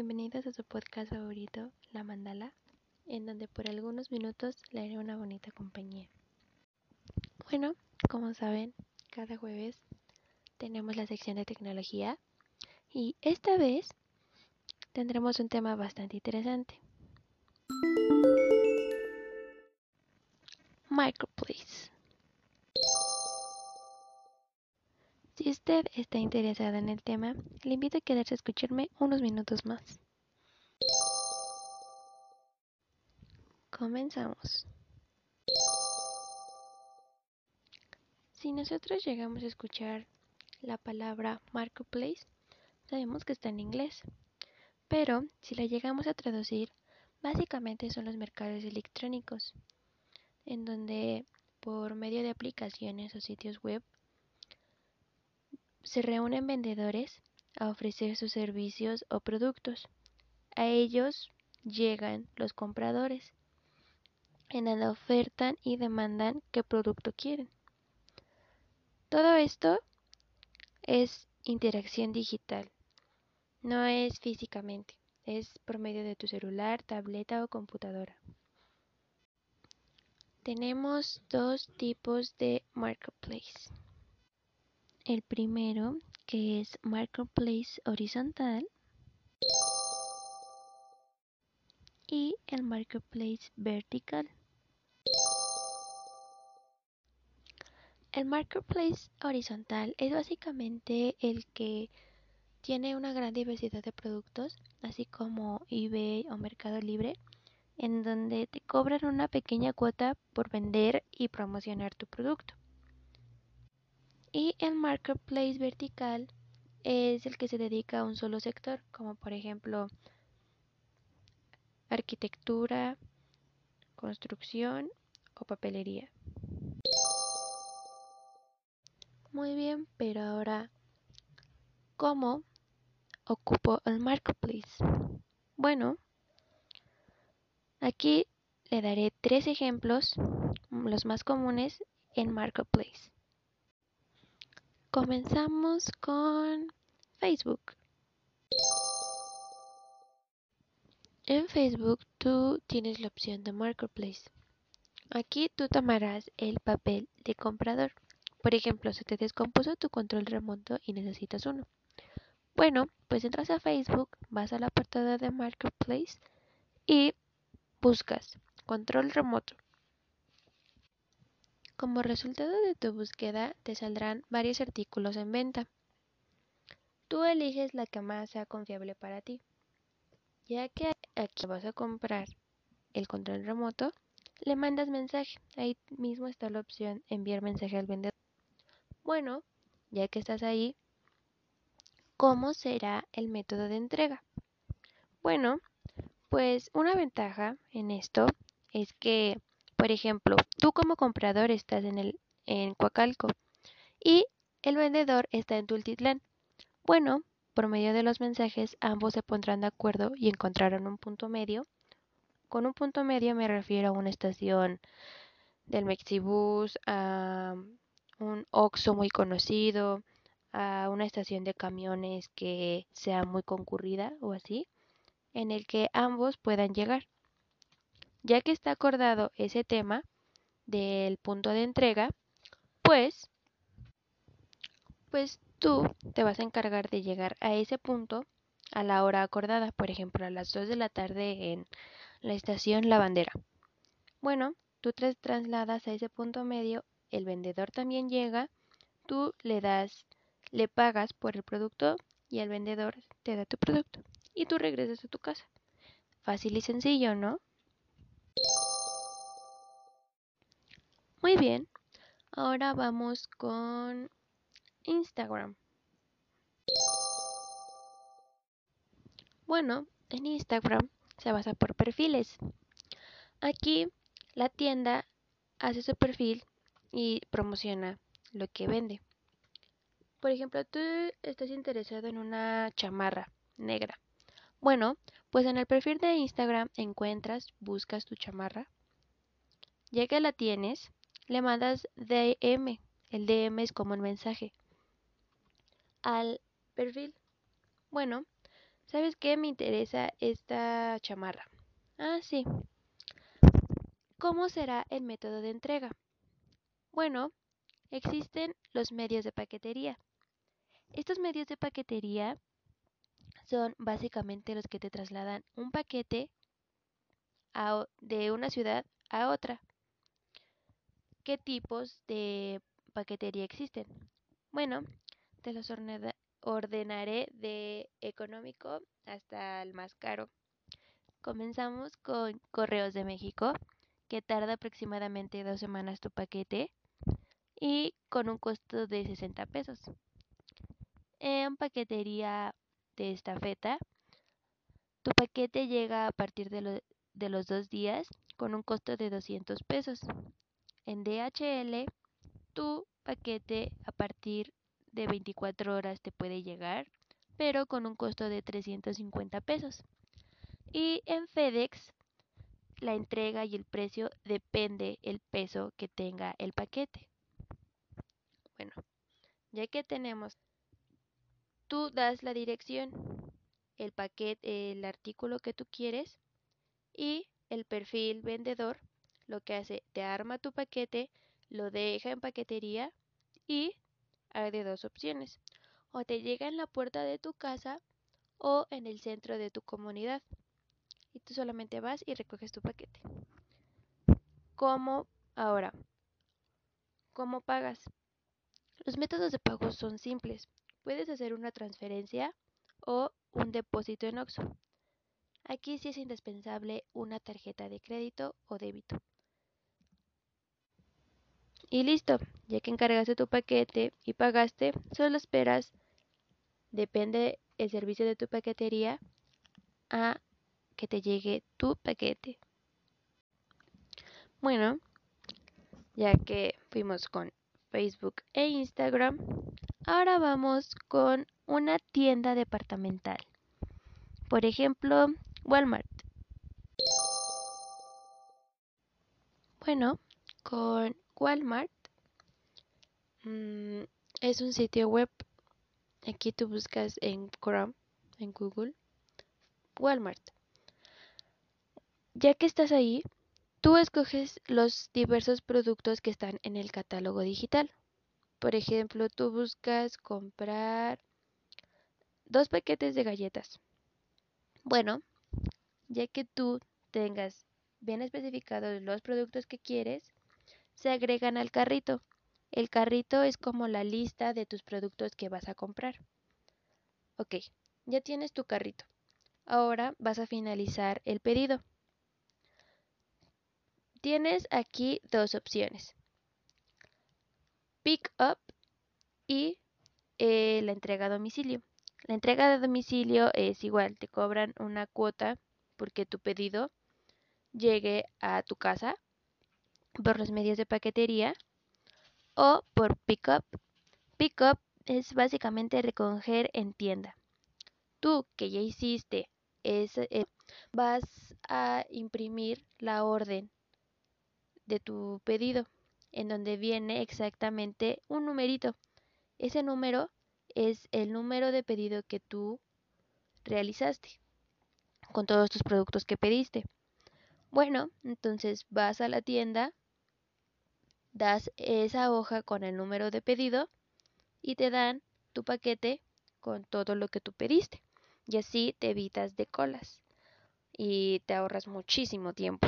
bienvenidos a su podcast favorito, La Mandala, en donde por algunos minutos le haré una bonita compañía. Bueno, como saben, cada jueves tenemos la sección de tecnología y esta vez tendremos un tema bastante interesante. Microplace. Si usted está interesado en el tema, le invito a quedarse a escucharme unos minutos más. Comenzamos. Si nosotros llegamos a escuchar la palabra marketplace, sabemos que está en inglés. Pero si la llegamos a traducir, básicamente son los mercados electrónicos, en donde por medio de aplicaciones o sitios web se reúnen vendedores a ofrecer sus servicios o productos. A ellos llegan los compradores, en donde ofertan y demandan qué producto quieren. Todo esto es interacción digital, no es físicamente, es por medio de tu celular, tableta o computadora. Tenemos dos tipos de marketplace. El primero, que es Marketplace horizontal. Y el Marketplace vertical. El Marketplace horizontal es básicamente el que tiene una gran diversidad de productos, así como eBay o Mercado Libre, en donde te cobran una pequeña cuota por vender y promocionar tu producto. Y el marketplace vertical es el que se dedica a un solo sector, como por ejemplo arquitectura, construcción o papelería. Muy bien, pero ahora, ¿cómo ocupo el marketplace? Bueno, aquí le daré tres ejemplos, los más comunes en marketplace. Comenzamos con Facebook. En Facebook tú tienes la opción de Marketplace. Aquí tú tomarás el papel de comprador. Por ejemplo, si te descompuso tu control remoto y necesitas uno. Bueno, pues entras a Facebook, vas a la apartado de Marketplace y buscas control remoto. Como resultado de tu búsqueda te saldrán varios artículos en venta. Tú eliges la que más sea confiable para ti. Ya que aquí vas a comprar el control remoto, le mandas mensaje. Ahí mismo está la opción enviar mensaje al vendedor. Bueno, ya que estás ahí, ¿cómo será el método de entrega? Bueno, pues una ventaja en esto es que por ejemplo, tú como comprador estás en, el, en Coacalco y el vendedor está en Tultitlán. Bueno, por medio de los mensajes ambos se pondrán de acuerdo y encontrarán un punto medio. Con un punto medio me refiero a una estación del Mexibus, a un Oxxo muy conocido, a una estación de camiones que sea muy concurrida o así, en el que ambos puedan llegar. Ya que está acordado ese tema del punto de entrega, pues, pues tú te vas a encargar de llegar a ese punto a la hora acordada, por ejemplo, a las 2 de la tarde en la estación La Bandera. Bueno, tú te trasladas a ese punto medio, el vendedor también llega, tú le das, le pagas por el producto y el vendedor te da tu producto y tú regresas a tu casa. Fácil y sencillo, ¿no? Muy bien, ahora vamos con Instagram. Bueno, en Instagram se basa por perfiles. Aquí la tienda hace su perfil y promociona lo que vende. Por ejemplo, tú estás interesado en una chamarra negra. Bueno, pues en el perfil de Instagram encuentras, buscas tu chamarra. Ya que la tienes, le mandas DM. El DM es como un mensaje al perfil. Bueno, ¿sabes qué? Me interesa esta chamarra. Ah, sí. ¿Cómo será el método de entrega? Bueno, existen los medios de paquetería. Estos medios de paquetería son básicamente los que te trasladan un paquete de una ciudad a otra. ¿Qué tipos de paquetería existen? Bueno, te los ordenaré de económico hasta el más caro. Comenzamos con Correos de México, que tarda aproximadamente dos semanas tu paquete y con un costo de 60 pesos. En paquetería de esta feta, tu paquete llega a partir de los dos días con un costo de 200 pesos. En DHL, tu paquete a partir de 24 horas te puede llegar, pero con un costo de 350 pesos. Y en FedEx, la entrega y el precio depende el peso que tenga el paquete. Bueno, ya que tenemos, tú das la dirección, el paquete, el artículo que tú quieres y el perfil vendedor lo que hace, te arma tu paquete, lo deja en paquetería y hay de dos opciones. O te llega en la puerta de tu casa o en el centro de tu comunidad. Y tú solamente vas y recoges tu paquete. ¿Cómo ahora? ¿Cómo pagas? Los métodos de pago son simples. Puedes hacer una transferencia o un depósito en OXXO. Aquí sí es indispensable una tarjeta de crédito o débito. Y listo, ya que encargaste tu paquete y pagaste, solo esperas, depende el servicio de tu paquetería, a que te llegue tu paquete. Bueno, ya que fuimos con Facebook e Instagram, ahora vamos con una tienda departamental. Por ejemplo, Walmart. Bueno, con Walmart mm, es un sitio web. Aquí tú buscas en Chrome, en Google, Walmart. Ya que estás ahí, tú escoges los diversos productos que están en el catálogo digital. Por ejemplo, tú buscas comprar dos paquetes de galletas. Bueno, ya que tú tengas bien especificados los productos que quieres, se agregan al carrito. El carrito es como la lista de tus productos que vas a comprar. Ok, ya tienes tu carrito. Ahora vas a finalizar el pedido. Tienes aquí dos opciones. Pick up y eh, la entrega a domicilio. La entrega de domicilio es igual, te cobran una cuota porque tu pedido llegue a tu casa por los medios de paquetería o por pickup. Pickup es básicamente recoger en tienda. Tú que ya hiciste es, eh, vas a imprimir la orden de tu pedido en donde viene exactamente un numerito. Ese número es el número de pedido que tú realizaste con todos tus productos que pediste. Bueno, entonces vas a la tienda, das esa hoja con el número de pedido y te dan tu paquete con todo lo que tú pediste. Y así te evitas de colas y te ahorras muchísimo tiempo.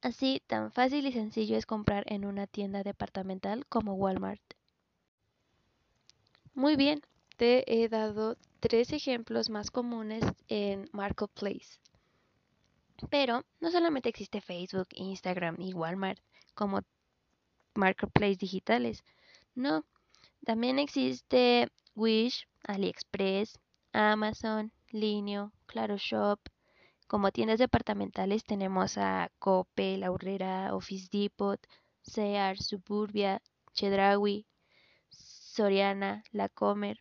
Así, tan fácil y sencillo es comprar en una tienda departamental como Walmart. Muy bien, te he dado tres ejemplos más comunes en Marketplace. Pero no solamente existe Facebook, Instagram y Walmart como marketplace digitales. No, también existe Wish, AliExpress, Amazon, Linio, Claro Shop. Como tiendas departamentales tenemos a Cope, La Urrera, Office Depot, Sears, Suburbia, Chedraui, Soriana, La Comer,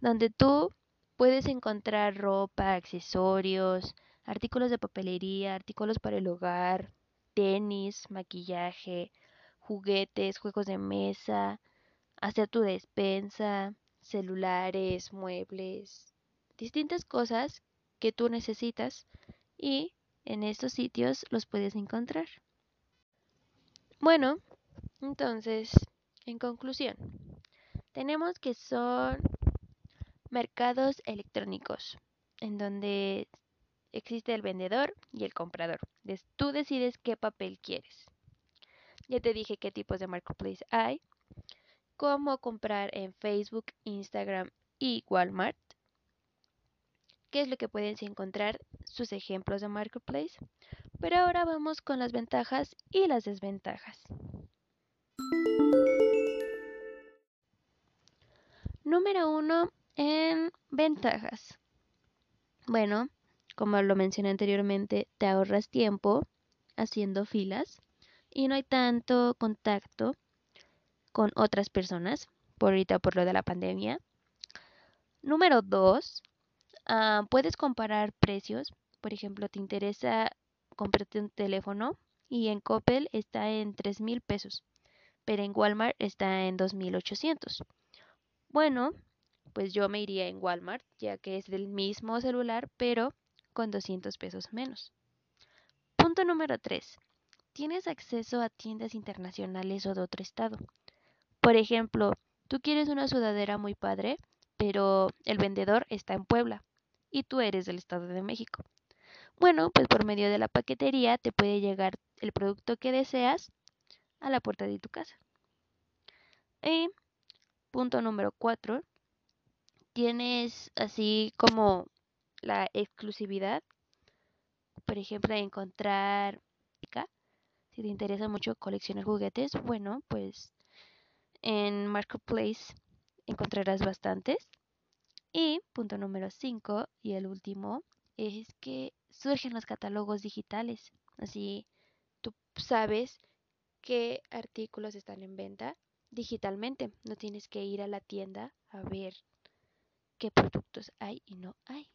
donde tú puedes encontrar ropa, accesorios, artículos de papelería, artículos para el hogar, tenis, maquillaje, juguetes, juegos de mesa, hacer tu despensa, celulares, muebles, distintas cosas que tú necesitas y en estos sitios los puedes encontrar. Bueno, entonces, en conclusión, tenemos que son mercados electrónicos, en donde existe el vendedor y el comprador. Tú decides qué papel quieres. Ya te dije qué tipos de marketplace hay, cómo comprar en Facebook, Instagram y Walmart, qué es lo que puedes encontrar, sus ejemplos de marketplace. Pero ahora vamos con las ventajas y las desventajas. Número uno en ventajas. Bueno, como lo mencioné anteriormente, te ahorras tiempo haciendo filas y no hay tanto contacto con otras personas, por ahorita por lo de la pandemia. Número dos, ah, puedes comparar precios. Por ejemplo, te interesa comprarte un teléfono y en Coppel está en 3 mil pesos, pero en Walmart está en 2.800. Bueno, pues yo me iría en Walmart, ya que es del mismo celular, pero con 200 pesos menos. Punto número 3. Tienes acceso a tiendas internacionales o de otro estado. Por ejemplo, tú quieres una sudadera muy padre, pero el vendedor está en Puebla y tú eres del Estado de México. Bueno, pues por medio de la paquetería te puede llegar el producto que deseas a la puerta de tu casa. Y punto número 4. Tienes así como la exclusividad. Por ejemplo, encontrar si te interesa mucho coleccionar juguetes, bueno, pues en Marketplace encontrarás bastantes. Y punto número 5 y el último es que surgen los catálogos digitales. Así tú sabes qué artículos están en venta digitalmente. No tienes que ir a la tienda a ver qué productos hay y no hay.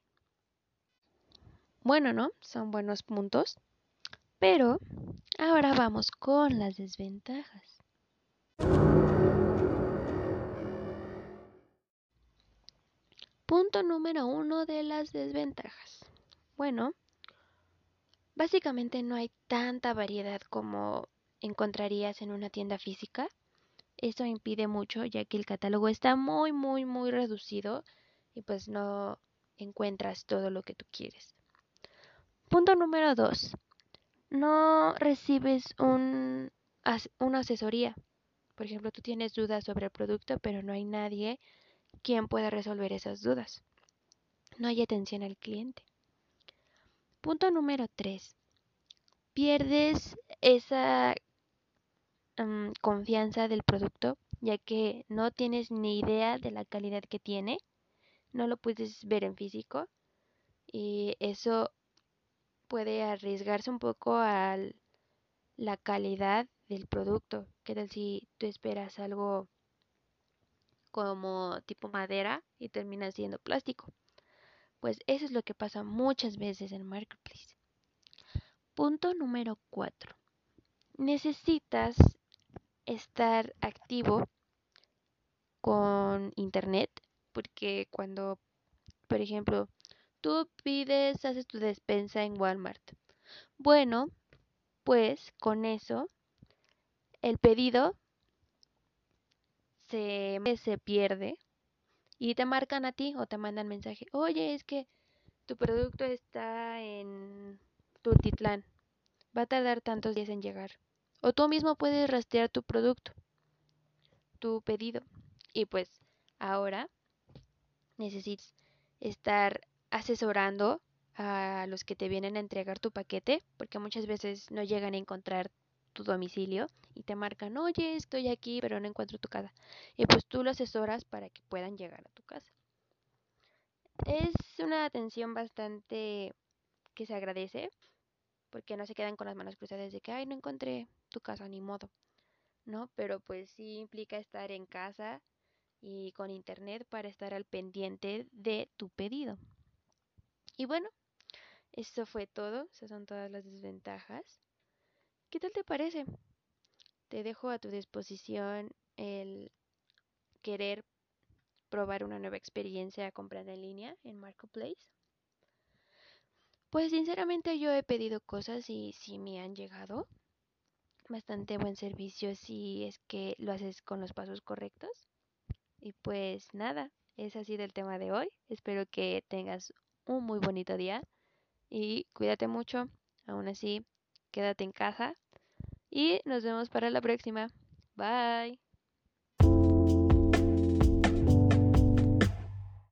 Bueno, ¿no? Son buenos puntos. Pero ahora vamos con las desventajas. Punto número uno de las desventajas. Bueno, básicamente no hay tanta variedad como encontrarías en una tienda física. Esto impide mucho ya que el catálogo está muy, muy, muy reducido y pues no encuentras todo lo que tú quieres. Punto número dos. No recibes un, una asesoría. Por ejemplo, tú tienes dudas sobre el producto, pero no hay nadie quien pueda resolver esas dudas. No hay atención al cliente. Punto número 3. Pierdes esa mm, confianza del producto ya que no tienes ni idea de la calidad que tiene. No lo puedes ver en físico y eso puede arriesgarse un poco a la calidad del producto. ¿Qué tal si tú esperas algo como tipo madera y termina siendo plástico. Pues eso es lo que pasa muchas veces en Marketplace. Punto número 4. Necesitas estar activo con internet porque cuando, por ejemplo, tú pides, haces tu despensa en Walmart. Bueno, pues con eso el pedido se, se pierde y te marcan a ti o te mandan mensaje, oye, es que tu producto está en Tultitlán, va a tardar tantos días en llegar. O tú mismo puedes rastrear tu producto, tu pedido. Y pues ahora necesitas estar asesorando a los que te vienen a entregar tu paquete, porque muchas veces no llegan a encontrar tu domicilio y te marcan, oye, estoy aquí, pero no encuentro tu casa. Y pues tú lo asesoras para que puedan llegar a tu casa. Es una atención bastante que se agradece, porque no se quedan con las manos cruzadas de que, ay, no encontré tu casa, ni modo. ¿No? Pero pues sí implica estar en casa y con internet para estar al pendiente de tu pedido. Y bueno, eso fue todo, esas son todas las desventajas. ¿Qué tal te parece? Te dejo a tu disposición el querer probar una nueva experiencia comprando en línea en Marketplace. Pues sinceramente yo he pedido cosas y sí me han llegado. Bastante buen servicio si es que lo haces con los pasos correctos. Y pues nada, es así del tema de hoy. Espero que tengas un muy bonito día y cuídate mucho. Aún así, quédate en casa y nos vemos para la próxima. Bye.